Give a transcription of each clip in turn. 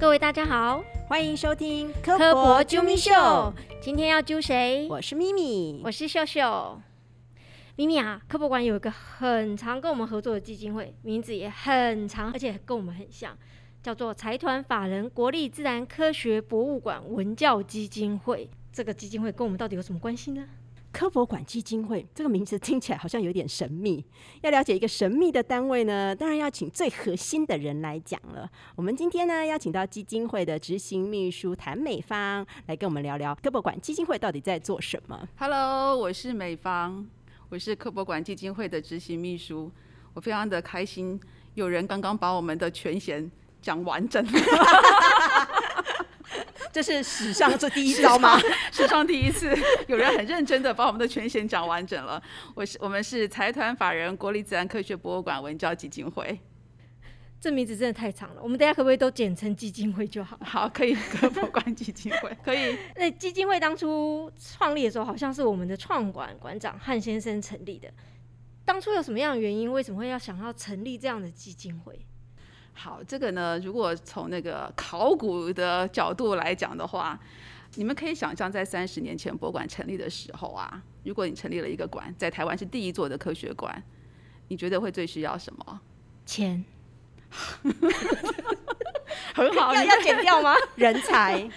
各位大家好，欢迎收听科博啾咪秀。今天要揪谁？我是咪咪，我是秀秀。咪咪啊，科博馆有一个很常跟我们合作的基金会，名字也很长，而且跟我们很像，叫做财团法人国立自然科学博物馆文教基金会。这个基金会跟我们到底有什么关系呢？科博馆基金会这个名字听起来好像有点神秘。要了解一个神秘的单位呢，当然要请最核心的人来讲了。我们今天呢，邀请到基金会的执行秘书谭美芳来跟我们聊聊科博馆基金会到底在做什么。Hello，我是美芳，我是科博馆基金会的执行秘书。我非常的开心，有人刚刚把我们的全衔讲完整。这是史上这第一招吗？史上第一次，有人很认真的把我们的全衔讲完整了。我是我们是财团法人国立自然科学博物馆文教基金会。这名字真的太长了，我们大家可不可以都简称基金会就好？好，可以博物馆基金会可以。那基金会当初创立的时候，好像是我们的创馆馆长汉先生成立的。当初有什么样的原因？为什么会要想要成立这样的基金会？好，这个呢，如果从那个考古的角度来讲的话，你们可以想象，在三十年前博物馆成立的时候啊，如果你成立了一个馆，在台湾是第一座的科学馆，你觉得会最需要什么？钱。很好，要要减掉吗？人才，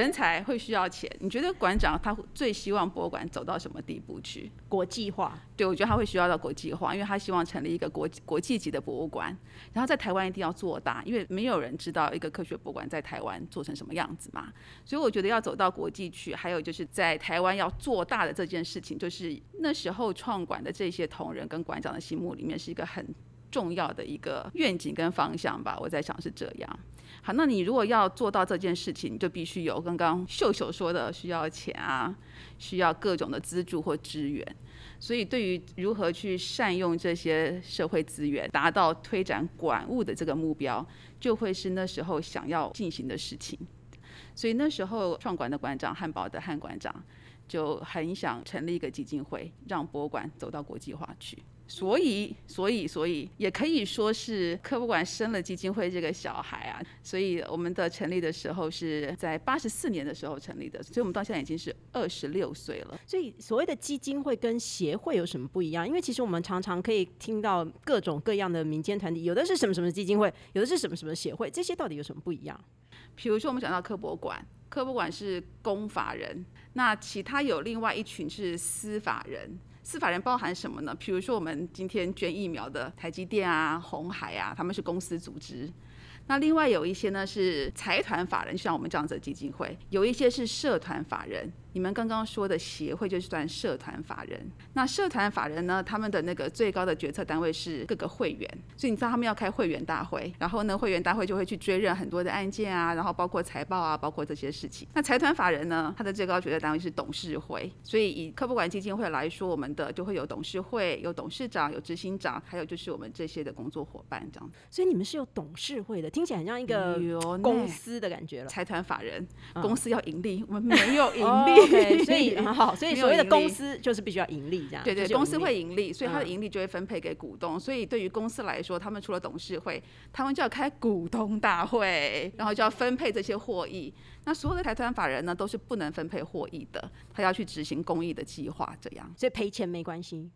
人才会需要钱。你觉得馆长他最希望博物馆走到什么地步去？国际化？对，我觉得他会需要到国际化，因为他希望成立一个国国际级的博物馆。然后在台湾一定要做大，因为没有人知道一个科学博物馆在台湾做成什么样子嘛。所以我觉得要走到国际去，还有就是在台湾要做大的这件事情，就是那时候创馆的这些同仁跟馆长的心目里面是一个很重要的一个愿景跟方向吧。我在想是这样。好，那你如果要做到这件事情，你就必须有刚刚秀秀说的，需要钱啊，需要各种的资助或支援。所以，对于如何去善用这些社会资源，达到推展馆务的这个目标，就会是那时候想要进行的事情。所以那时候创馆的馆长汉堡的汉馆长就很想成立一个基金会，让博物馆走到国际化去。所以，所以，所以也可以说是科博馆生了基金会这个小孩啊。所以我们的成立的时候是在八十四年的时候成立的，所以我们到现在已经是二十六岁了。所以所谓的基金会跟协会有什么不一样？因为其实我们常常可以听到各种各样的民间团体，有的是什么什么基金会，有的是什么什么协会，这些到底有什么不一样？比如说我们讲到科博馆，科博馆是公法人，那其他有另外一群是私法人。司法人包含什么呢？比如说我们今天捐疫苗的台积电啊、红海啊，他们是公司组织。那另外有一些呢是财团法人，像我们这样子的基金会；有一些是社团法人。你们刚刚说的协会就是算社团法人。那社团法人呢，他们的那个最高的决策单位是各个会员，所以你知道他们要开会员大会，然后呢，会员大会就会去追认很多的案件啊，然后包括财报啊，包括这些事情。那财团法人呢，他的最高决策单位是董事会，所以以科博馆基金会来说，我们的就会有董事会、有董事长、有执行长，还有就是我们这些的工作伙伴这样。所以你们是有董事会的，听起来很像一个公司的感觉了。财团法人公司要盈利，我们没有盈利。OK，所以很好，所以所谓的公司就是必须要盈利这样。对对，公司会盈利，所以它的盈利就会分配给股东。所以对于公司来说，他们除了董事会，他们就要开股东大会，然后就要分配这些获益。那所有的财团法人呢，都是不能分配获益的，他要去执行公益的计划，这样。所以赔钱没关系。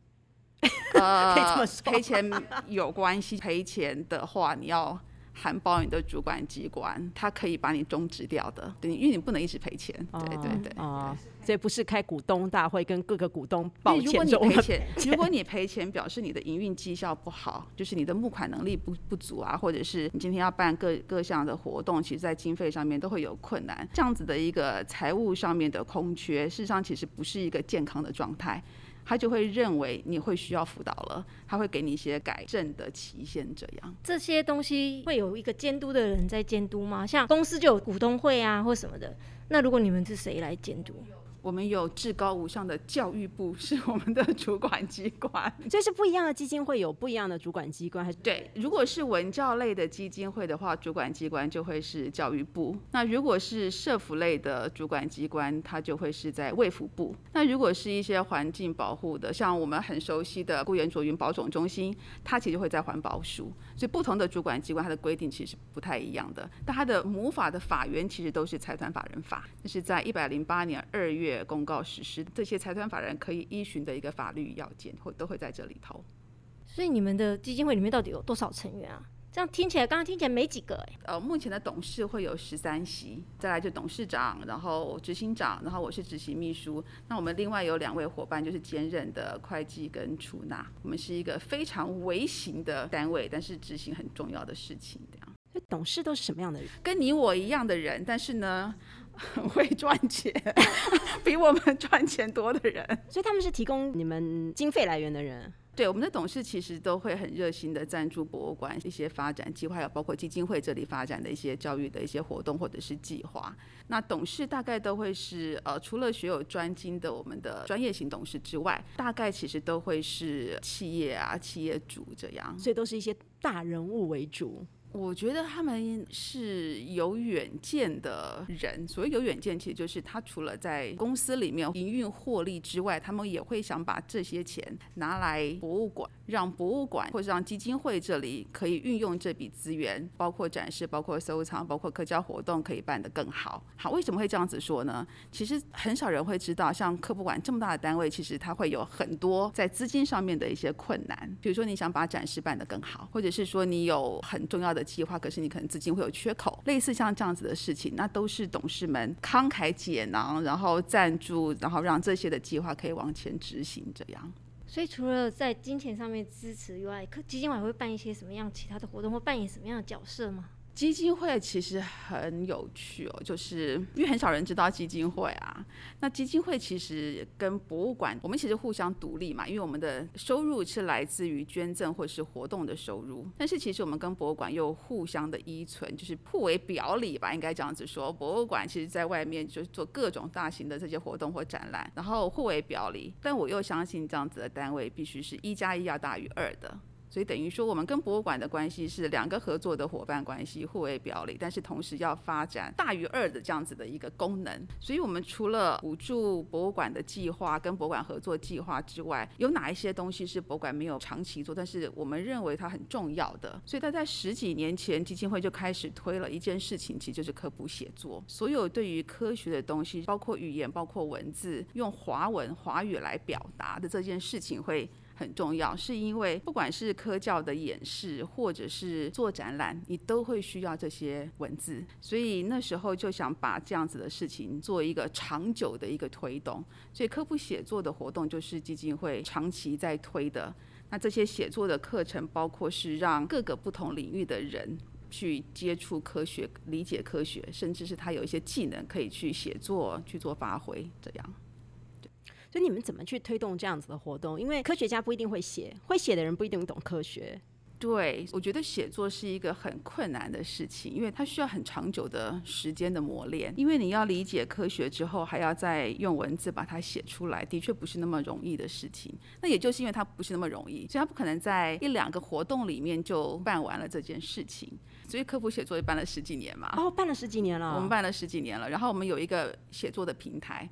呃，赔钱有关系，赔钱的话你要。含包你的主管机关，他可以把你终止掉的，对，因为你不能一直赔钱。对对对，哦，所以不是开股东大会跟各个股东抱歉。如果你赔钱，如果你赔钱，表示你的营运绩效不好，就是你的募款能力不不足啊，或者是你今天要办各各项的活动，其实在经费上面都会有困难。这样子的一个财务上面的空缺，事实上其实不是一个健康的状态。他就会认为你会需要辅导了，他会给你一些改正的期限，这样。这些东西会有一个监督的人在监督吗？像公司就有股东会啊，或什么的。那如果你们是谁来监督？我们有至高无上的教育部是我们的主管机关。这是不一样的基金会有不一样的主管机关，还是对，如果是文教类的基金会的话，主管机关就会是教育部；那如果是社福类的主管机关，它就会是在卫福部。那如果是一些环境保护的，像我们很熟悉的固原卓云保种中心，它其实会在环保署。所以不同的主管机关，它的规定其实不太一样的，但它的母法的法源其实都是财团法人法，那是在一百零八年二月公告实施，这些财团法人可以依循的一个法律要件，会都会在这里头。所以你们的基金会里面到底有多少成员啊？这样听起来，刚刚听起来没几个哎、呃，目前的董事会有十三席，再来就董事长，然后执行长，然后我是执行秘书。那我们另外有两位伙伴，就是兼任的会计跟出纳。我们是一个非常微型的单位，但是执行很重要的事情，这样。所以董事都是什么样的人？跟你我一样的人，但是呢，很 会赚钱，比我们 赚钱多的人。所以他们是提供你们经费来源的人。对，我们的董事其实都会很热心的赞助博物馆一些发展计划，还有包括基金会这里发展的一些教育的一些活动或者是计划。那董事大概都会是呃，除了学有专精的我们的专业型董事之外，大概其实都会是企业啊、企业主这样。所以都是一些大人物为主。我觉得他们是有远见的人。所谓有远见，其实就是他除了在公司里面营运获利之外，他们也会想把这些钱拿来博物馆，让博物馆或者让基金会这里可以运用这笔资源，包括展示、包括收藏、包括科教活动，可以办得更好。好，为什么会这样子说呢？其实很少人会知道，像科博馆这么大的单位，其实它会有很多在资金上面的一些困难。比如说，你想把展示办得更好，或者是说你有很重要的计划，可是你可能资金会有缺口，类似像这样子的事情，那都是董事们慷慨解囊，然后赞助，然后让这些的计划可以往前执行，这样。所以除了在金钱上面支持以外，可基金会还会办一些什么样其他的活动，或扮演什么样的角色吗？基金会其实很有趣哦，就是因为很少人知道基金会啊。那基金会其实跟博物馆，我们其实互相独立嘛，因为我们的收入是来自于捐赠或是活动的收入。但是其实我们跟博物馆又互相的依存，就是互为表里吧，应该这样子说。博物馆其实在外面就是做各种大型的这些活动或展览，然后互为表里。但我又相信这样子的单位必须是一加一要大于二的。所以等于说，我们跟博物馆的关系是两个合作的伙伴关系，互为表里，但是同时要发展大于二的这样子的一个功能。所以我们除了补助博物馆的计划跟博物馆合作计划之外，有哪一些东西是博物馆没有长期做，但是我们认为它很重要的？所以它在十几年前，基金会就开始推了一件事情，其实就是科普写作。所有对于科学的东西，包括语言、包括文字，用华文、华语来表达的这件事情会。很重要，是因为不管是科教的演示，或者是做展览，你都会需要这些文字。所以那时候就想把这样子的事情做一个长久的一个推动。所以科普写作的活动就是基金会长期在推的。那这些写作的课程，包括是让各个不同领域的人去接触科学、理解科学，甚至是他有一些技能可以去写作、去做发挥，这样。所以你们怎么去推动这样子的活动？因为科学家不一定会写，会写的人不一定懂科学。对，我觉得写作是一个很困难的事情，因为它需要很长久的时间的磨练。因为你要理解科学之后，还要再用文字把它写出来，的确不是那么容易的事情。那也就是因为它不是那么容易，所以它不可能在一两个活动里面就办完了这件事情。所以科普写作也办了十几年嘛。哦，办了十几年了。我们办了十几年了，然后我们有一个写作的平台。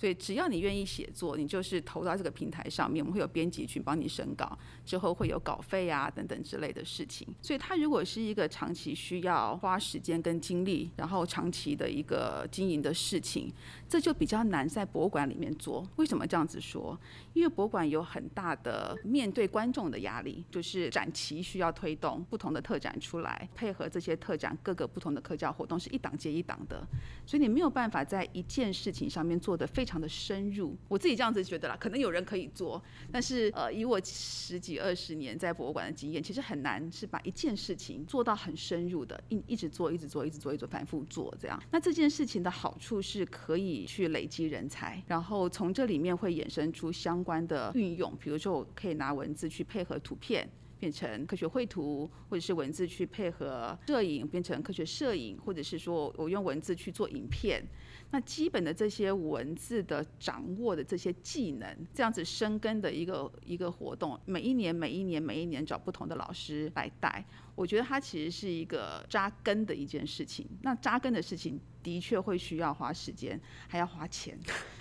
所以只要你愿意写作，你就是投到这个平台上面，我们会有编辑去帮你审稿，之后会有稿费啊等等之类的事情。所以它如果是一个长期需要花时间跟精力，然后长期的一个经营的事情，这就比较难在博物馆里面做。为什么这样子说？因为博物馆有很大的面对观众的压力，就是展期需要推动不同的特展出来，配合这些特展各个不同的科教活动是一档接一档的，所以你没有办法在一件事情上面做得非常。非常的深入，我自己这样子觉得啦，可能有人可以做，但是呃，以我十几二十年在博物馆的经验，其实很难是把一件事情做到很深入的，一一直做，一直做，一直做，一直反复做这样。那这件事情的好处是可以去累积人才，然后从这里面会衍生出相关的运用，比如说我可以拿文字去配合图片。变成科学绘图，或者是文字去配合摄影，变成科学摄影，或者是说我用文字去做影片。那基本的这些文字的掌握的这些技能，这样子生根的一个一个活动，每一年每一年每一年找不同的老师来带，我觉得它其实是一个扎根的一件事情。那扎根的事情的确会需要花时间，还要花钱，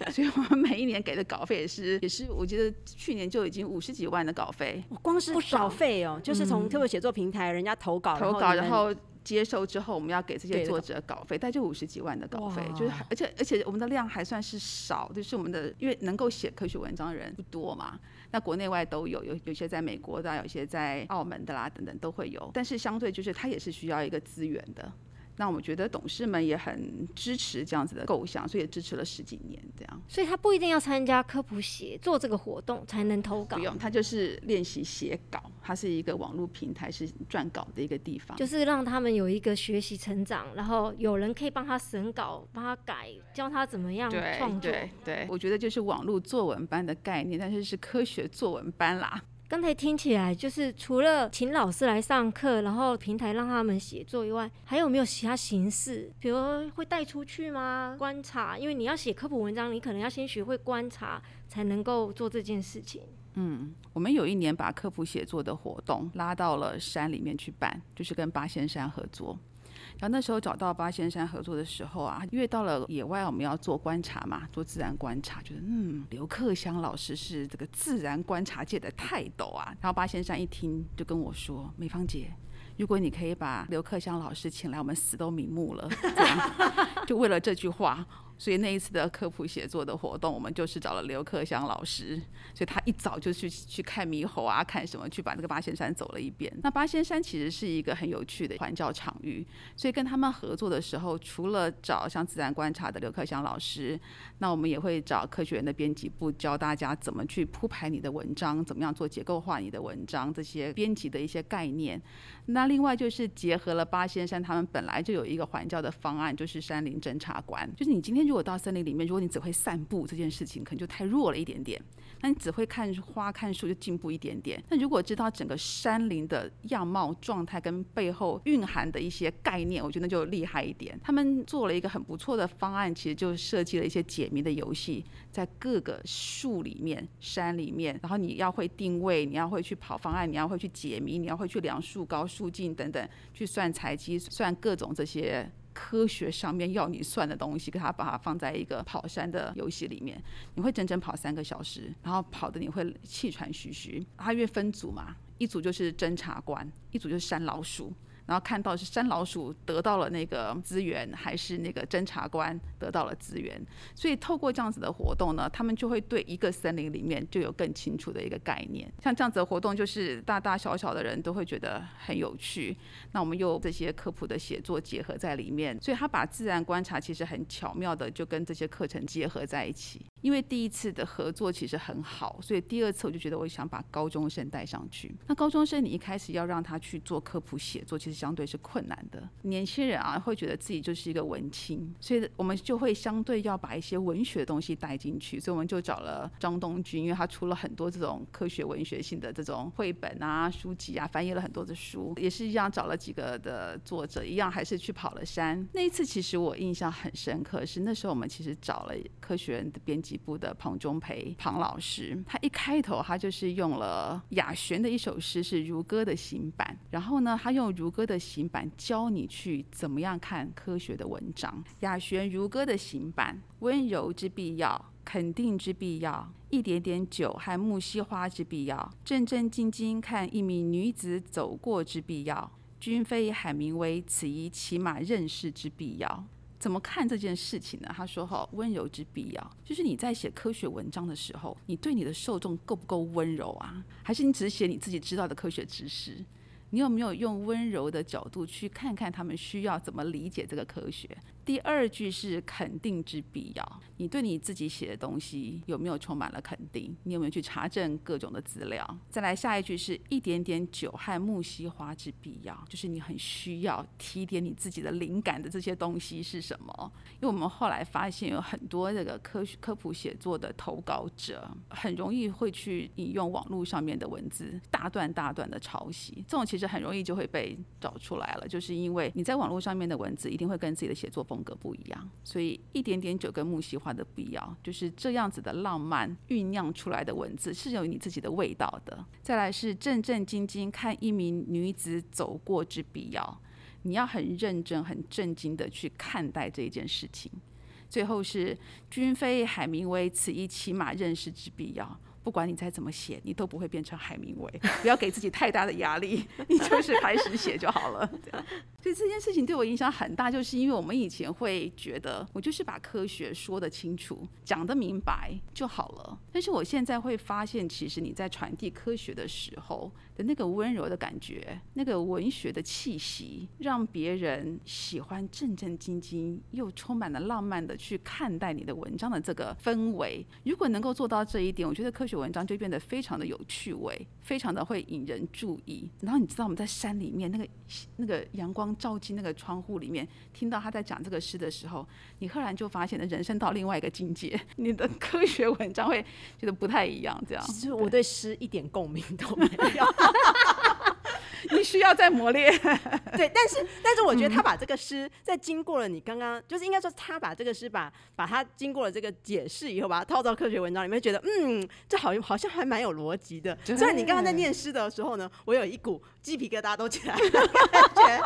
所以我们每一年给的稿费也是也是，我觉得去年就已经五十几万的稿费，光是不稿费哦，就是从嗯。特别写作平台人家投稿，投稿，然后接受之后，我们要给这些作者稿费，大概就五十几万的稿费，就是而且而且我们的量还算是少，就是我们的因为能够写科学文章的人不多嘛，那国内外都有，有有些在美国的，有些在澳门的啦，等等都会有，但是相对就是它也是需要一个资源的。那我们觉得董事们也很支持这样子的构想，所以也支持了十几年这样。所以他不一定要参加科普写做这个活动才能投稿不，用，他就是练习写稿，它是一个网络平台，是撰稿的一个地方。就是让他们有一个学习成长，然后有人可以帮他审稿、帮他改，教他怎么样对创作。对对，我觉得就是网络作文班的概念，但是是科学作文班啦。刚才听起来就是除了请老师来上课，然后平台让他们写作以外，还有没有其他形式？比如会带出去吗？观察，因为你要写科普文章，你可能要先学会观察，才能够做这件事情。嗯我们有一年把科普写作的活动拉到了山里面去办，就是跟八仙山合作。然后那时候找到八仙山合作的时候啊，因为到了野外我们要做观察嘛，做自然观察，觉得嗯，刘克襄老师是这个自然观察界的泰斗啊。然后八仙山一听就跟我说：“美芳姐，如果你可以把刘克襄老师请来，我们死都瞑目了。”，就为了这句话。所以那一次的科普写作的活动，我们就是找了刘克祥老师，所以他一早就去去看猕猴啊，看什么，去把那个八仙山走了一遍。那八仙山其实是一个很有趣的环教场域，所以跟他们合作的时候，除了找像自然观察的刘克祥老师，那我们也会找科学园的编辑部教大家怎么去铺排你的文章，怎么样做结构化你的文章，这些编辑的一些概念。那另外就是结合了八仙山，他们本来就有一个环教的方案，就是山林侦察官。就是你今天如果到森林里面，如果你只会散步这件事情，可能就太弱了一点点。那你只会看花看树就进步一点点。那如果知道整个山林的样貌状态跟背后蕴含的一些概念，我觉得那就厉害一点。他们做了一个很不错的方案，其实就设计了一些解谜的游戏，在各个树里面、山里面，然后你要会定位，你要会去跑方案，你要会去解谜，你要会去量树高、树径等等，去算采集、算各种这些。科学上面要你算的东西，给它把它放在一个跑山的游戏里面，你会整整跑三个小时，然后跑的你会气喘吁吁。它因为分组嘛，一组就是侦察官，一组就是山老鼠。然后看到是山老鼠得到了那个资源，还是那个侦查官得到了资源。所以透过这样子的活动呢，他们就会对一个森林里面就有更清楚的一个概念。像这样子的活动，就是大大小小的人都会觉得很有趣。那我们又这些科普的写作结合在里面，所以他把自然观察其实很巧妙的就跟这些课程结合在一起。因为第一次的合作其实很好，所以第二次我就觉得我想把高中生带上去。那高中生你一开始要让他去做科普写作，其实相对是困难的。年轻人啊会觉得自己就是一个文青，所以我们就会相对要把一些文学的东西带进去。所以我们就找了张东君，因为他出了很多这种科学文学性的这种绘本啊、书籍啊，翻译了很多的书，也是一样找了几个的作者，一样还是去跑了山。那一次其实我印象很深刻，是那时候我们其实找了科学人的编辑部的庞中培庞老师，他一开头他就是用了雅璇的一首诗，是如歌的行版，然后呢，他用如歌的行版教你去怎么样看科学的文章。雅璇如歌的行版，温柔之必要。肯定之必要，一点点酒和木樨花之必要，正正经经看一名女子走过之必要，君非海明威，此一起码认识之必要。怎么看这件事情呢？他说：“哈，温柔之必要，就是你在写科学文章的时候，你对你的受众够不够温柔啊？还是你只是写你自己知道的科学知识？你有没有用温柔的角度去看看他们需要怎么理解这个科学？”第二句是肯定之必要，你对你自己写的东西有没有充满了肯定？你有没有去查证各种的资料？再来下一句是一点点酒和木樨花之必要，就是你很需要提点你自己的灵感的这些东西是什么？因为我们后来发现有很多这个科学科普写作的投稿者，很容易会去引用网络上面的文字，大段大段的抄袭，这种其实很容易就会被找出来了，就是因为你在网络上面的文字一定会跟自己的写作风格不一样，所以一点点酒跟木樨花的必要，就是这样子的浪漫酝酿出来的文字是有你自己的味道的。再来是正正经经看一名女子走过之必要，你要很认真、很震惊的去看待这一件事情。最后是君非海明威，此一起码认识之必要。不管你再怎么写，你都不会变成海明威。不要给自己太大的压力，你就是开始写就好了。所以这件事情对我影响很大，就是因为我们以前会觉得，我就是把科学说得清楚、讲得明白就好了。但是我现在会发现，其实你在传递科学的时候那个温柔的感觉，那个文学的气息，让别人喜欢正正经经又充满了浪漫的去看待你的文章的这个氛围。如果能够做到这一点，我觉得科学文章就变得非常的有趣味，非常的会引人注意。然后你知道我们在山里面那个那个阳光。照进那个窗户里面，听到他在讲这个诗的时候，你赫然就发现了人生到另外一个境界，你的科学文章会觉得不太一样。这样，其实我对诗一点共鸣都没有。你需要再磨练，对，但是但是我觉得他把这个诗在经过了你刚刚，就是应该说他把这个诗把把它经过了这个解释以后，把它套到科学文章里面，觉得嗯，这好好像还蛮有逻辑的。虽然你刚刚在念诗的时候呢，我有一股鸡皮疙瘩都起来了感觉。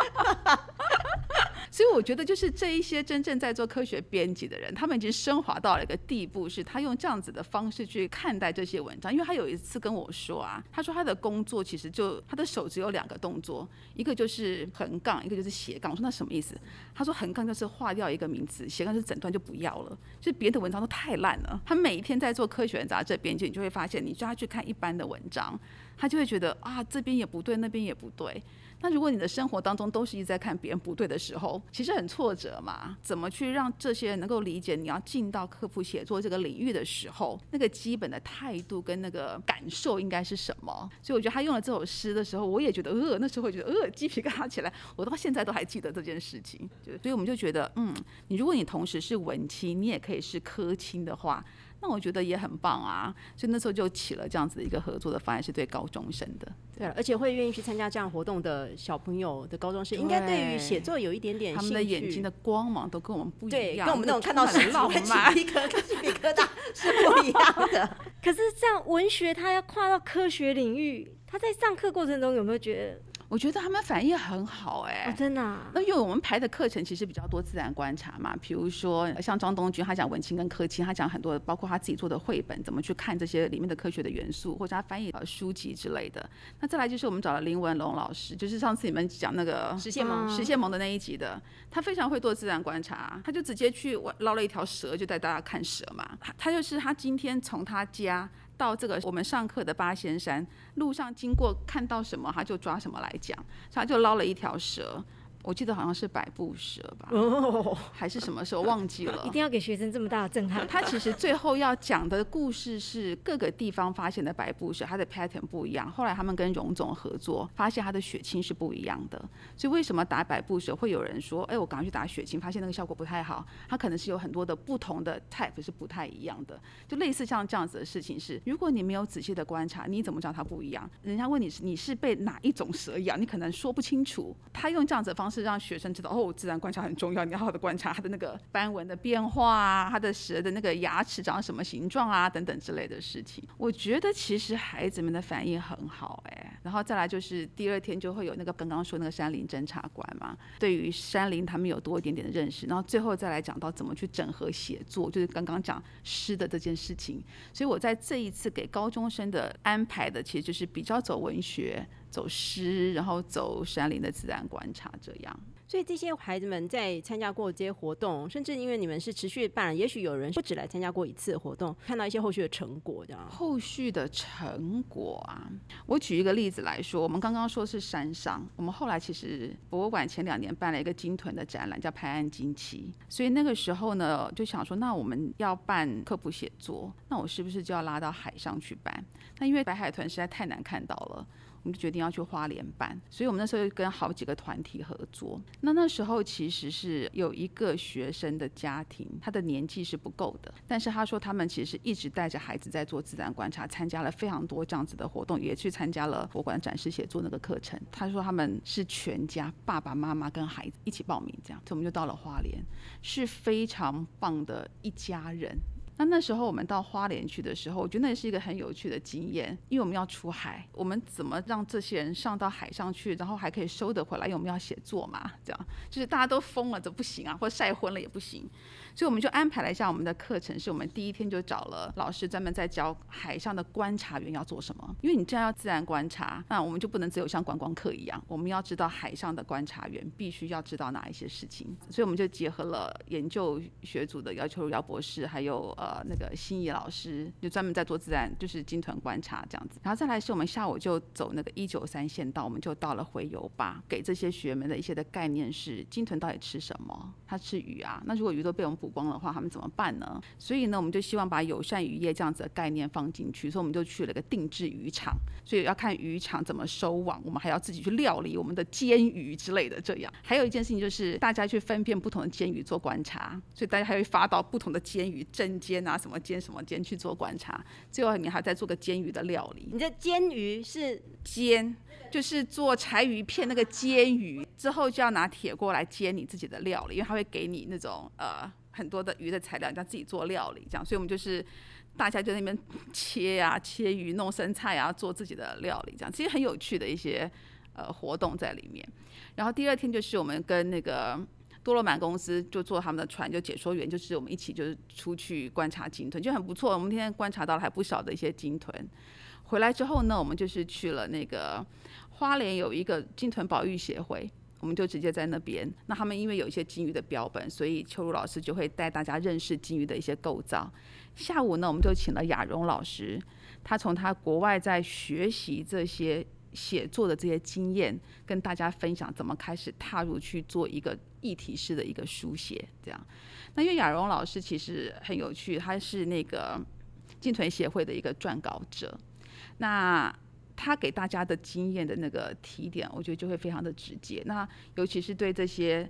所以我觉得，就是这一些真正在做科学编辑的人，他们已经升华到了一个地步，是他用这样子的方式去看待这些文章。因为他有一次跟我说啊，他说他的工作其实就他的手只有两个动作，一个就是横杠，一个就是斜杠。我说那什么意思？他说横杠就是划掉一个名词，斜杠是整段就不要了。就别的文章都太烂了。他每一天在做科学杂志编辑，你就会发现，你叫他去看一般的文章，他就会觉得啊，这边也不对，那边也不对。那如果你的生活当中都是一直在看别人不对的时候，其实很挫折嘛。怎么去让这些人能够理解你要进到科普写作这个领域的时候，那个基本的态度跟那个感受应该是什么？所以我觉得他用了这首诗的时候，我也觉得呃，那时候会觉得呃，鸡皮疙瘩起来。我到现在都还记得这件事情。所以我们就觉得，嗯，你如果你同时是文青，你也可以是科青的话。那我觉得也很棒啊，所以那时候就起了这样子的一个合作的方案，是对高中生的。对了，而且会愿意去参加这样活动的小朋友的高中生，应该对于写作有一点点他们的眼睛的光芒都跟我们不一样，跟我们那种看到很浪漫、鸡皮疙瘩 是不一样的。可是这样文学，它要跨到科学领域，他在上课过程中有没有觉得？我觉得他们反应很好哎，真的。那因为我们排的课程其实比较多自然观察嘛，比如说像张东军，他讲文青跟科青，他讲很多，包括他自己做的绘本，怎么去看这些里面的科学的元素，或者他翻译呃书籍之类的。那再来就是我们找了林文龙老师，就是上次你们讲那个实现萌实现萌的那一集的，他非常会做自然观察，他就直接去捞了一条蛇，就带大家看蛇嘛。他他就是他今天从他家。到这个我们上课的八仙山路上经过，看到什么他就抓什么来讲，他就捞了一条蛇。我记得好像是百步蛇吧，还是什么时候忘记了？一定要给学生这么大的震撼。他其实最后要讲的故事是各个地方发现的百步蛇，它的 pattern 不一样。后来他们跟荣总合作，发现它的血清是不一样的。所以为什么打百步蛇会有人说，哎，我赶快去打血清，发现那个效果不太好？它可能是有很多的不同的 type 是不太一样的。就类似像这样子的事情是，如果你没有仔细的观察，你怎么知道它不一样？人家问你是你是被哪一种蛇咬，你可能说不清楚。他用这样子的方式。是让学生知道哦，自然观察很重要，你要好好的观察它的那个斑纹的变化啊，它的蛇的那个牙齿长什么形状啊，等等之类的事情。我觉得其实孩子们的反应很好哎，然后再来就是第二天就会有那个刚刚说那个山林侦察官嘛，对于山林他们有多一点点的认识，然后最后再来讲到怎么去整合写作，就是刚刚讲诗的这件事情。所以我在这一次给高中生的安排的，其实就是比较走文学。走诗，然后走山林的自然观察，这样。所以这些孩子们在参加过这些活动，甚至因为你们是持续办，也许有人不止来参加过一次活动，看到一些后续的成果，这样。后续的成果啊，我举一个例子来说，我们刚刚说是山上，我们后来其实博物馆前两年办了一个鲸豚的展览，叫拍案惊奇。所以那个时候呢，就想说，那我们要办科普写作，那我是不是就要拉到海上去办？那因为白海豚实在太难看到了。我们就决定要去花莲办。所以我们那时候跟好几个团体合作。那那时候其实是有一个学生的家庭，他的年纪是不够的，但是他说他们其实一直带着孩子在做自然观察，参加了非常多这样子的活动，也去参加了博物馆展示写作那个课程。他说他们是全家爸爸妈妈跟孩子一起报名这样，所以我们就到了花莲，是非常棒的一家人。那那时候我们到花莲去的时候，我觉得那是一个很有趣的经验，因为我们要出海，我们怎么让这些人上到海上去，然后还可以收得回来？因为我们要写作嘛，这样就是大家都疯了，这不行啊，或晒昏了也不行。所以我们就安排了一下我们的课程，是我们第一天就找了老师专门在教海上的观察员要做什么。因为你这样要自然观察，那我们就不能只有像观光课一样，我们要知道海上的观察员必须要知道哪一些事情。所以我们就结合了研究学组的姚秋如姚博士，还有呃那个心仪老师，就专门在做自然就是鲸豚观察这样子。然后再来是我们下午就走那个一九三线道，我们就到了回游吧，给这些学员们的一些的概念是鲸豚到底吃什么？它吃鱼啊？那如果鱼都被我们补光的话，他们怎么办呢？所以呢，我们就希望把友善渔业这样子的概念放进去，所以我们就去了个定制渔场。所以要看渔场怎么收网，我们还要自己去料理我们的煎鱼之类的。这样，还有一件事情就是大家去分辨不同的煎鱼做观察，所以大家还会发到不同的煎鱼正煎啊，什么煎什么煎去做观察。最后你还再做个煎鱼的料理。你的煎鱼是煎，就是做柴鱼片那个煎鱼，之后就要拿铁锅来煎你自己的料理，因为它会给你那种呃。很多的鱼的材料，你要自己做料理，这样，所以我们就是大家就那边切呀、切鱼、弄生菜啊，做自己的料理，这样，其实很有趣的一些呃活动在里面。然后第二天就是我们跟那个多罗满公司就坐他们的船，就解说员，就是我们一起就是出去观察鲸豚，就很不错。我们今天观察到了还不少的一些鲸豚。回来之后呢，我们就是去了那个花莲有一个鲸豚保育协会。我们就直接在那边。那他们因为有一些金鱼的标本，所以秋如老师就会带大家认识金鱼的一些构造。下午呢，我们就请了雅荣老师，他从他国外在学习这些写作的这些经验，跟大家分享怎么开始踏入去做一个议题式的一个书写。这样，那因为雅荣老师其实很有趣，他是那个金豚协会的一个撰稿者。那他给大家的经验的那个提点，我觉得就会非常的直接。那尤其是对这些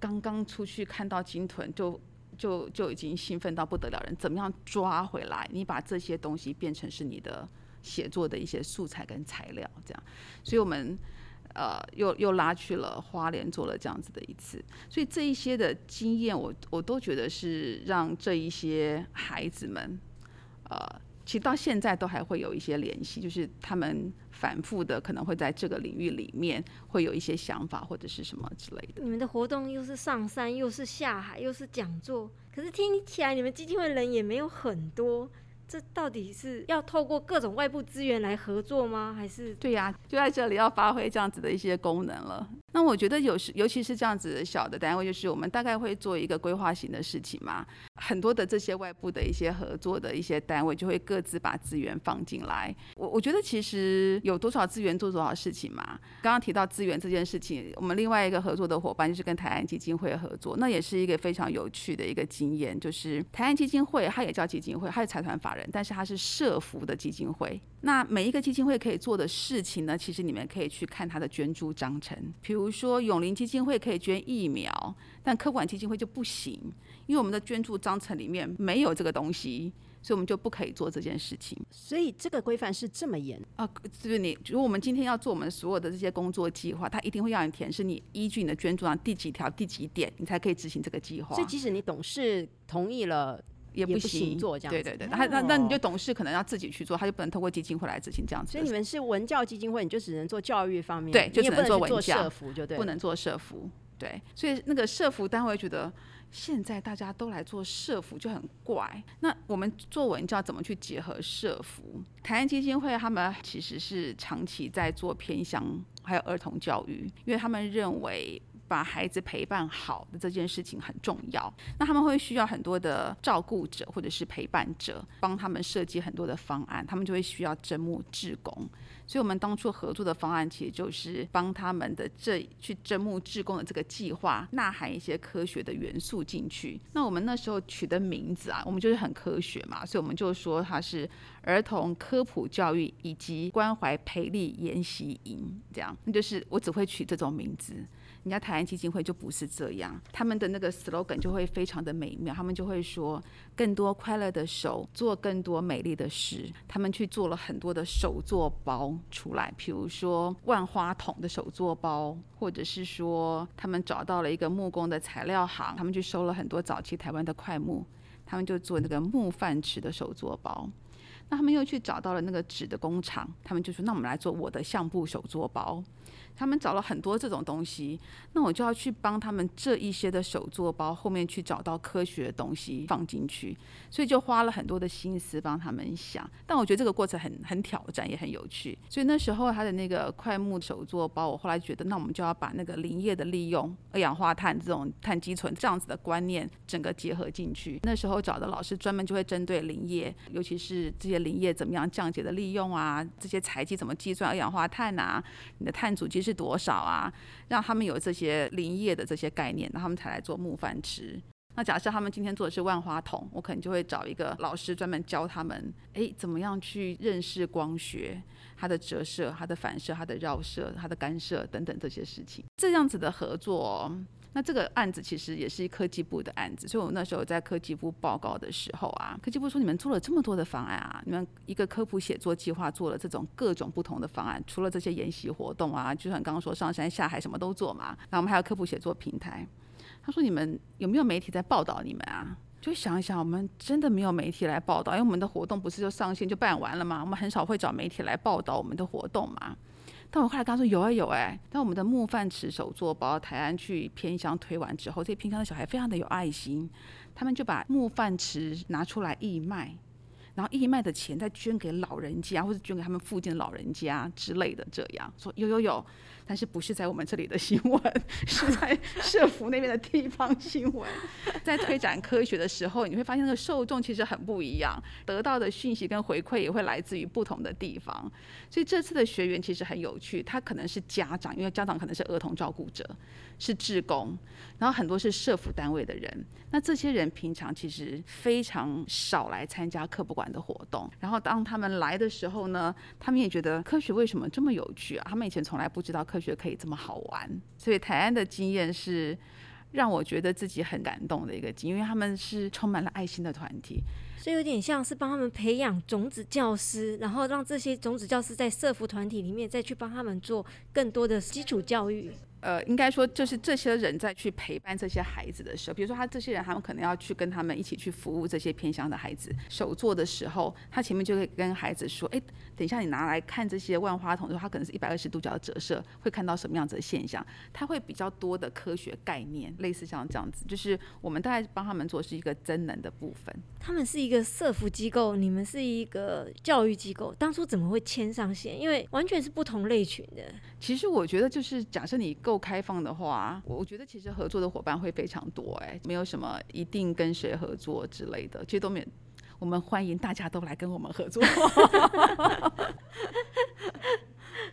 刚刚出去看到鲸豚就就就已经兴奋到不得了人，怎么样抓回来？你把这些东西变成是你的写作的一些素材跟材料，这样。所以我们呃又又拉去了花莲做了这样子的一次。所以这一些的经验，我我都觉得是让这一些孩子们呃。其实到现在都还会有一些联系，就是他们反复的可能会在这个领域里面会有一些想法或者是什么之类的。你们的活动又是上山，又是下海，又是讲座，可是听起来你们基金会人也没有很多。这到底是要透过各种外部资源来合作吗？还是对呀，就在这里要发挥这样子的一些功能了。那我觉得有时，尤其是这样子小的单位，就是我们大概会做一个规划型的事情嘛。很多的这些外部的一些合作的一些单位，就会各自把资源放进来。我我觉得其实有多少资源做多少事情嘛。刚刚提到资源这件事情，我们另外一个合作的伙伴就是跟台湾基金会合作，那也是一个非常有趣的一个经验。就是台湾基金会，它也叫基金会，它是财团法人，但是它是社福的基金会。那每一个基金会可以做的事情呢，其实你们可以去看它的捐助章程。比如说永林基金会可以捐疫苗，但科管基金会就不行，因为我们的捐助章程里面没有这个东西，所以我们就不可以做这件事情。所以这个规范是这么严啊？就是你，如果我们今天要做我们所有的这些工作计划，他一定会要你填，是你依据你的捐助上第几条、第几点，你才可以执行这个计划。所以即使你董事同意了。也不行做这样，对对对，那那那你就董事可能要自己去做，他就不能通过基金会来执行这样子。所以你们是文教基金会，你就只能做教育方面，对，就只能做文教，社服就对，不能做社服。对，所以那个社服单位觉得现在大家都来做社服就很怪。那我们做文教怎么去结合社服？台湾基金会他们其实是长期在做偏乡还有儿童教育，因为他们认为。把孩子陪伴好的这件事情很重要。那他们会需要很多的照顾者或者是陪伴者，帮他们设计很多的方案，他们就会需要招募志工。所以，我们当初合作的方案，其实就是帮他们的这去征募志工的这个计划，呐喊一些科学的元素进去。那我们那时候取的名字啊，我们就是很科学嘛，所以我们就说它是儿童科普教育以及关怀培力研习营，这样。那就是我只会取这种名字。人家台湾基金会就不是这样，他们的那个 slogan 就会非常的美妙，他们就会说更多快乐的手做更多美丽的事。他们去做了很多的手作包出来，比如说万花筒的手作包，或者是说他们找到了一个木工的材料行，他们去收了很多早期台湾的块木，他们就做那个木饭池的手作包。那他们又去找到了那个纸的工厂，他们就说那我们来做我的相布手作包。他们找了很多这种东西，那我就要去帮他们这一些的手作包后面去找到科学的东西放进去，所以就花了很多的心思帮他们想。但我觉得这个过程很很挑战，也很有趣。所以那时候他的那个快木手作包，我后来觉得，那我们就要把那个林业的利用、二氧化碳这种碳基存这样子的观念整个结合进去。那时候找的老师专门就会针对林业，尤其是这些林业怎么样降解的利用啊，这些采集怎么计算二氧化碳啊，你的碳足迹。是多少啊？让他们有这些林业的这些概念，那他们才来做木饭吃。那假设他们今天做的是万花筒，我可能就会找一个老师专门教他们，诶，怎么样去认识光学，它的折射、它的反射、它的绕射、它的干涉等等这些事情。这样子的合作。那这个案子其实也是科技部的案子，所以我那时候在科技部报告的时候啊，科技部说你们做了这么多的方案啊，你们一个科普写作计划做了这种各种不同的方案，除了这些研习活动啊，就像刚刚说上山下海什么都做嘛，那我们还有科普写作平台。他说你们有没有媒体在报道你们啊？就想一想，我们真的没有媒体来报道，因为我们的活动不是就上线就办完了吗？我们很少会找媒体来报道我们的活动嘛。那我后来跟他说有啊有哎，当我们的木饭池手作包台湾去偏乡推完之后，这些偏乡的小孩非常的有爱心，他们就把木饭池拿出来义卖，然后义卖的钱再捐给老人家，或者捐给他们附近的老人家之类的，这样说有有有。但是不是在我们这里的新闻，是在 社福那边的地方新闻。在推展科学的时候，你会发现那个受众其实很不一样，得到的讯息跟回馈也会来自于不同的地方。所以这次的学员其实很有趣，他可能是家长，因为家长可能是儿童照顾者，是志工，然后很多是社福单位的人。那这些人平常其实非常少来参加科普馆的活动，然后当他们来的时候呢，他们也觉得科学为什么这么有趣啊？他们以前从来不知道科。科学可以这么好玩，所以台湾的经验是让我觉得自己很感动的一个经，因为他们是充满了爱心的团体，所以有点像是帮他们培养种子教师，然后让这些种子教师在社服团体里面再去帮他们做更多的基础教育。呃，应该说就是这些人在去陪伴这些孩子的时候，比如说他这些人，他们可能要去跟他们一起去服务这些偏乡的孩子。手做的时候，他前面就会跟孩子说：“哎，等一下你拿来看这些万花筒的时候，它可能是一百二十度角的折射，会看到什么样子的现象？他会比较多的科学概念，类似像这样子。就是我们大概帮他们做是一个真能的部分。他们是一个社服机构，你们是一个教育机构，当初怎么会牵上线？因为完全是不同类群的。其实我觉得，就是假设你够。开放的话，我觉得其实合作的伙伴会非常多，哎，没有什么一定跟谁合作之类的，其实都没。我们欢迎大家都来跟我们合作。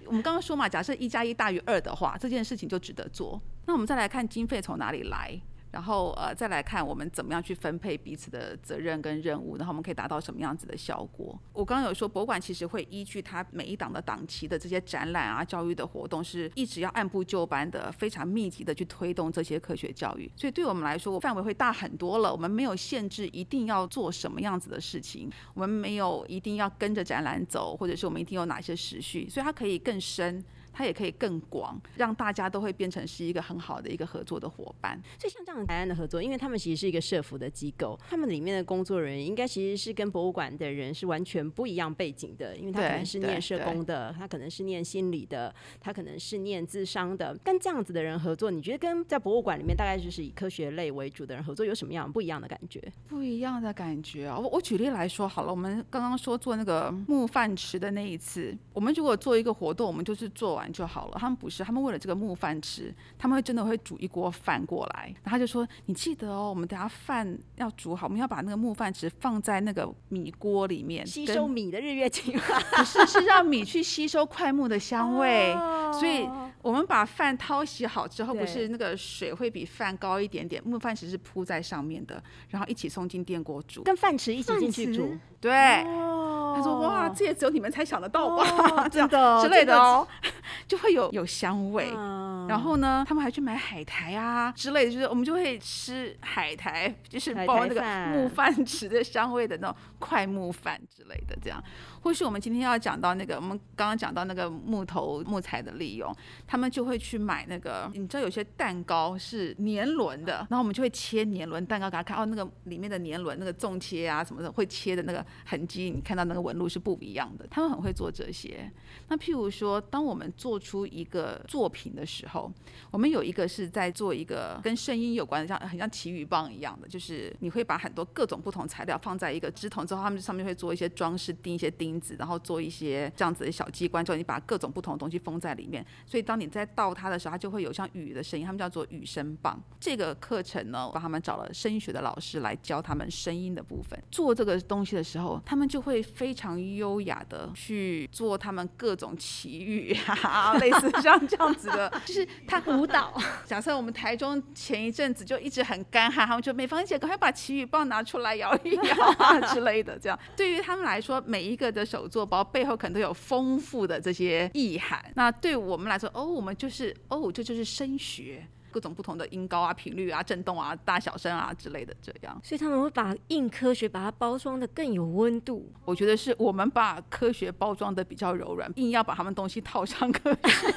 我们刚刚说嘛，假设一加一大于二的话，这件事情就值得做。那我们再来看经费从哪里来。然后呃，再来看我们怎么样去分配彼此的责任跟任务，然后我们可以达到什么样子的效果。我刚刚有说，博物馆其实会依据它每一档的档期的这些展览啊、教育的活动，是一直要按部就班的、非常密集的去推动这些科学教育。所以对我们来说，范围会大很多了。我们没有限制一定要做什么样子的事情，我们没有一定要跟着展览走，或者是我们一定有哪些时序，所以它可以更深。它也可以更广，让大家都会变成是一个很好的一个合作的伙伴。所以像这样台湾的合作，因为他们其实是一个社服的机构，他们里面的工作人员应该其实是跟博物馆的人是完全不一样背景的，因为他可能是念社工的，他可能是念心理的，他可能是念智商的。跟这样子的人合作，你觉得跟在博物馆里面大概就是以科学类为主的人合作有什么样不一样的感觉？不一样的感觉啊！我我举例来说好了，我们刚刚说做那个木饭池的那一次，我们如果做一个活动，我们就是做完。完就好了。他们不是，他们为了这个木饭吃，他们会真的会煮一锅饭过来，然后他就说：“你记得哦，我们等下饭要煮好，我们要把那个木饭匙放在那个米锅里面，吸收米的日月精华，不是是让米去吸收快木的香味。所以哦我们把饭淘洗好之后，不是那个水会比饭高一点点，木饭匙是铺在上面的，然后一起送进电锅煮。跟饭池一起进去煮。对，哦他说：“哇，这也只有你们才想得到吧？哦 这样真的之类的哦，就会有有香味。嗯然后呢，他们还去买海苔啊之类的，就是我们就会吃海苔，就是包那个木饭匙的香味的那种快木饭之类的，这样。或是我们今天要讲到那个，我们刚刚讲到那个木头木材的利用，他们就会去买那个，你知道有些蛋糕是年轮的，然后我们就会切年轮蛋糕给他看，哦，那个里面的年轮那个纵切啊什么的，会切的那个痕迹，你看到那个纹路是不一样的。他们很会做这些。那譬如说，当我们做出一个作品的时候，我们有一个是在做一个跟声音有关的，像很像奇雨棒一样的，就是你会把很多各种不同材料放在一个枝筒之后，他们上面会做一些装饰，钉一些钉子，然后做一些这样子的小机关，之后你把各种不同的东西封在里面，所以当你在倒它的时候，它就会有像雨的声音，他们叫做雨声棒。这个课程呢，帮他们找了声音学的老师来教他们声音的部分。做这个东西的时候，他们就会非常优雅的去做他们各种奇遇啊，类似像这样子的，就 是他舞蹈，假设我们台中前一阵子就一直很干旱，他们就美芳姐赶快把奇雨棒拿出来摇一摇啊 之类的，这样对于他们来说，每一个的手作包背后可能都有丰富的这些意涵。那对我们来说，哦，我们就是哦，这就是升学。各种不同的音高啊、频率啊、震动啊、大小声啊之类的，这样所以他们会把硬科学把它包装的更有温度。我觉得是我们把科学包装的比较柔软，硬要把他们东西套上科学。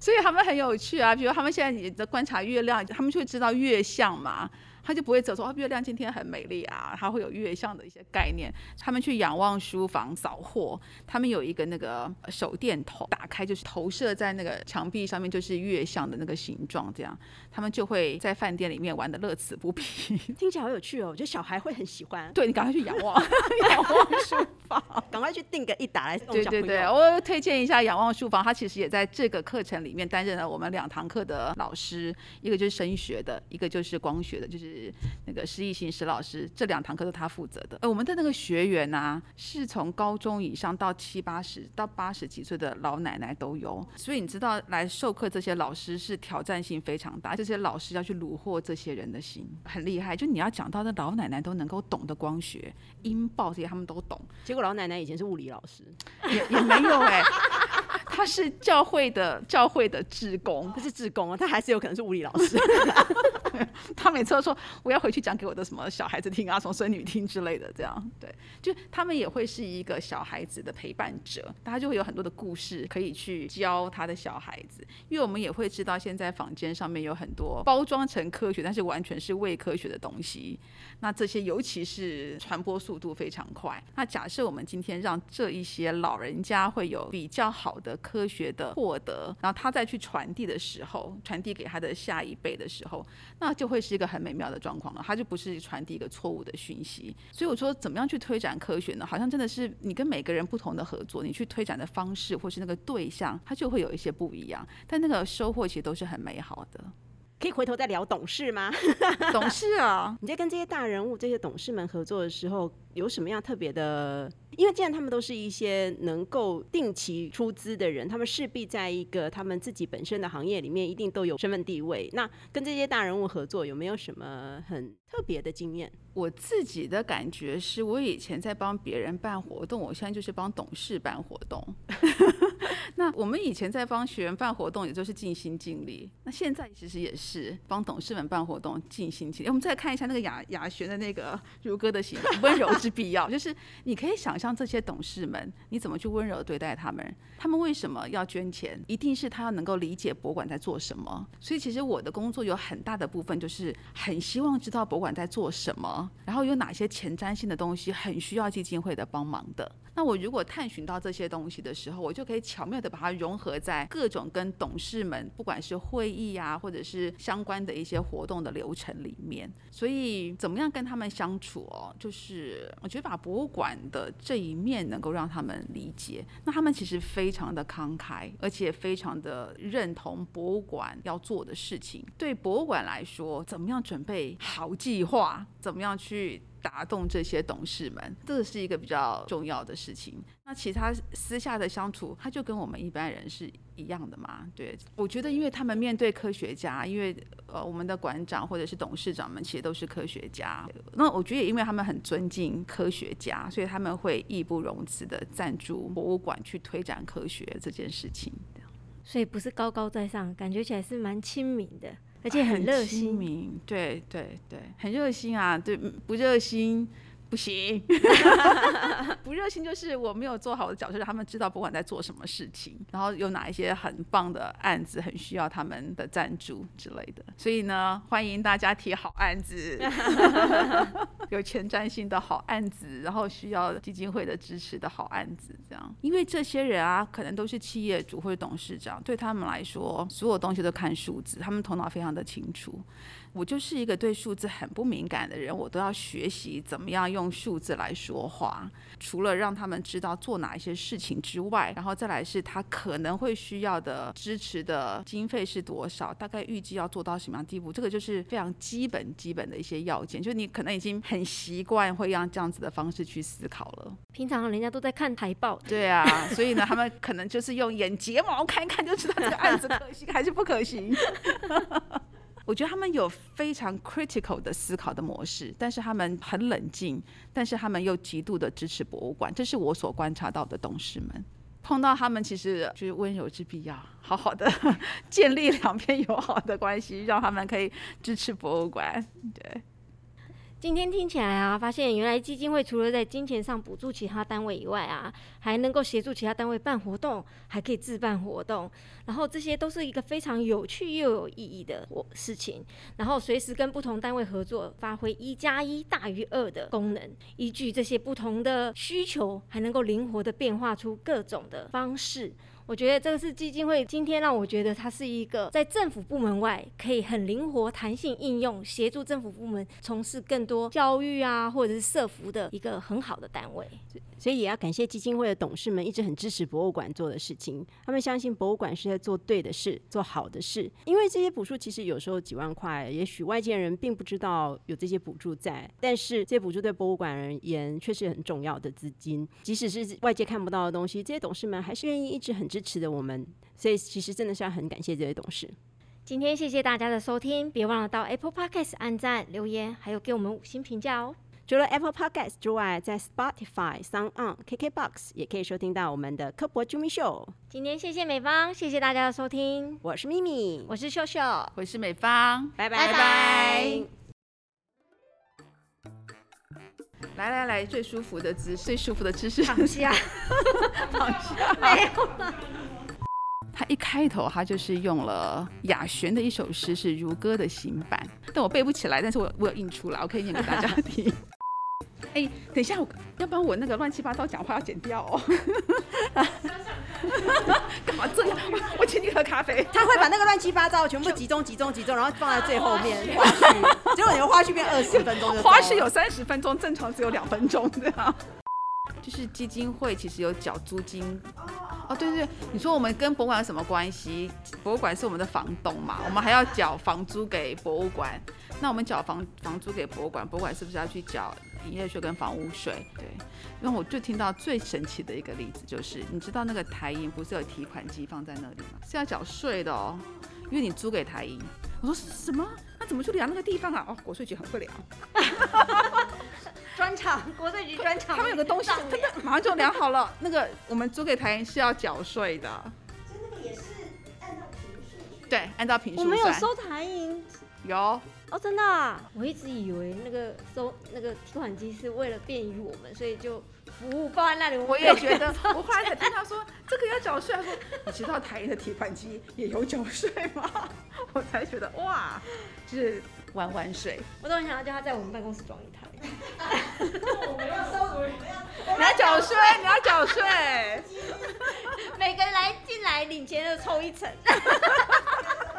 所以他们很有趣啊，比如他们现在也在观察月亮，他们就会知道月相嘛，他就不会走说哦月亮今天很美丽啊，他会有月相的一些概念。他们去仰望书房扫货，他们有一个那个手电筒，打开就是投射在那个墙壁上面，就是月相的那个形状，这样他们就会在饭店里面玩的乐此不疲。听起来好有趣哦，我觉得小孩会很喜欢。对你赶快去仰望，仰望书房。赶快去订个一打来送对对对，我推荐一下仰望书房，他其实也在这个课程里面担任了我们两堂课的老师，一个就是声学的，一个就是光学的，就是那个施艺行施老师，这两堂课都他负责的。呃，我们的那个学员啊、是从高中以上到七八十到八十几岁的老奶奶都有，所以你知道来授课这些老师是挑战性非常大，这些老师要去虏获这些人的心，很厉害。就你要讲到那老奶奶都能够懂的光学、音爆这些，他们都懂。结果老奶奶以前是物理老师，也也没有哎、他是教会的教会的志工，他是志工啊，他还是有可能是物理老师。他每次都说我要回去讲给我的什么小孩子听啊，什么孙女听之类的，这样对，就他们也会是一个小孩子的陪伴者，他就会有很多的故事可以去教他的小孩子，因为我们也会知道现在坊间上面有很多包装成科学，但是完全是伪科学的东西，那这些尤其是传播速度非常快。那假设我们今天让这一些老人家会有比较好的科学的获得，然后他再去传递的时候，传递给他的下一辈的时候，那就会是一个很美妙的状况了。他就不是传递一个错误的讯息。所以我说，怎么样去推展科学呢？好像真的是你跟每个人不同的合作，你去推展的方式或是那个对象，它就会有一些不一样。但那个收获其实都是很美好的。可以回头再聊董事吗？董事啊，你在跟这些大人物、这些董事们合作的时候，有什么样特别的？因为既然他们都是一些能够定期出资的人，他们势必在一个他们自己本身的行业里面一定都有身份地位。那跟这些大人物合作，有没有什么很特别的经验？我自己的感觉是我以前在帮别人办活动，我现在就是帮董事办活动。那我们以前在帮学员办活动，也就是尽心尽力。那现在其实也是帮董事们办活动，尽心尽力。我们再看一下那个雅雅璇的那个如歌的形容，温柔之必要，就是你可以想象这些董事们，你怎么去温柔对待他们？他们为什么要捐钱？一定是他要能够理解博物馆在做什么。所以其实我的工作有很大的部分就是很希望知道博物馆在做什么，然后有哪些前瞻性的东西很需要基金会的帮忙的。那我如果探寻到这些东西的时候，我就可以巧妙的把它融合在各种跟董事们，不管是会议啊，或者是相关的一些活动的流程里面。所以怎么样跟他们相处哦，就是，我觉得把博物馆的这一面能够让他们理解，那他们其实非常的慷慨，而且非常的认同博物馆要做的事情。对博物馆来说，怎么样准备好计划，怎么样去。打动这些董事们，这是一个比较重要的事情。那其他私下的相处，他就跟我们一般人是一样的嘛？对，我觉得，因为他们面对科学家，因为呃，我们的馆长或者是董事长们其实都是科学家。那我觉得，也因为他们很尊敬科学家，所以他们会义不容辞的赞助博物馆去推展科学这件事情。所以不是高高在上，感觉起来是蛮亲民的。而且很热心，对对对，很热心啊！对，不热心。不行，不热心就是我没有做好我的角色，让他们知道不管在做什么事情，然后有哪一些很棒的案子，很需要他们的赞助之类的。所以呢，欢迎大家提好案子，有前瞻性的好案子，然后需要基金会的支持的好案子，这样。因为这些人啊，可能都是企业主或者董事长，对他们来说，所有东西都看数字，他们头脑非常的清楚。我就是一个对数字很不敏感的人，我都要学习怎么样用数字来说话。除了让他们知道做哪一些事情之外，然后再来是他可能会需要的支持的经费是多少，大概预计要做到什么样地步，这个就是非常基本基本的一些要件。就你可能已经很习惯会用这样子的方式去思考了。平常人家都在看台报，对啊，所以呢，他们可能就是用眼睫毛看一看就知道这个案子可行还是不可行。我觉得他们有非常 critical 的思考的模式，但是他们很冷静，但是他们又极度的支持博物馆，这是我所观察到的董事们。碰到他们，其实就是温柔之必要，好好的 建立两边友好的关系，让他们可以支持博物馆。对。今天听起来啊，发现原来基金会除了在金钱上补助其他单位以外啊，还能够协助其他单位办活动，还可以自办活动，然后这些都是一个非常有趣又有意义的我事情。然后随时跟不同单位合作，发挥一加一大于二的功能。依据这些不同的需求，还能够灵活的变化出各种的方式。我觉得这个是基金会今天让我觉得它是一个在政府部门外可以很灵活、弹性应用，协助政府部门从事更多教育啊，或者是社服的一个很好的单位。所以也要感谢基金会的董事们一直很支持博物馆做的事情，他们相信博物馆是在做对的事、做好的事。因为这些补助其实有时候几万块，也许外界人并不知道有这些补助在，但是这些补助对博物馆而言却是很重要的资金。即使是外界看不到的东西，这些董事们还是愿意一直很支。支持的我们，所以其实真的是要很感谢这位董事。今天谢谢大家的收听，别忘了到 Apple Podcast 按赞、留言，还有给我们五星评价哦。除了 Apple Podcast 之外，在 Spotify、Sound On、KKBox 也可以收听到我们的科博 Jimmy Show。今天谢谢美方，谢谢大家的收听。我是咪咪，我是秀秀，我是美芳，拜拜拜。来来来，最舒服的姿势，最舒服的姿势，躺下，躺下，没有了。他一开头，他就是用了雅璇的一首诗，是如歌的新版，但我背不起来，但是我我有印出来，我可以念给大家听。哎，等一下，我要不然我那个乱七八糟讲话要剪掉哦。干嘛这样？我请你喝咖啡。他会把那个乱七八糟全部集中、集中、集中，然后放在最后面 花絮。结果你的花絮变二十分钟，花絮有三十分钟，正常只有两分钟这样。就是基金会其实有缴租金。哦，对对对，你说我们跟博物馆有什么关系？博物馆是我们的房东嘛，我们还要缴房租给博物馆。那我们缴房房租给博物馆，博物馆是不是要去缴？营业税跟房屋税，对，因为我就听到最神奇的一个例子，就是你知道那个台银不是有提款机放在那里吗？是要缴税的哦，因为你租给台银。我说什么？那怎么去量那个地方啊？哦，国税局很会量。专场，国税局专场。他们有个东西，他们马上就量好了。那个我们租给台银是要缴税的。所以那个也是按照平数。对，按照平数。我没有收台银。有。哦，真的啊！我一直以为那个收那个提款机是为了便于我们，所以就服务放在那里。我也觉得，我后来才听到说这个要缴税，说你知道台银的提款机也有缴税吗？我才觉得哇，就是玩玩水。我都很想要叫他在我们办公室装一台。我们要收，我们要你要缴税，你要缴税，每个人来进来领钱的抽一层。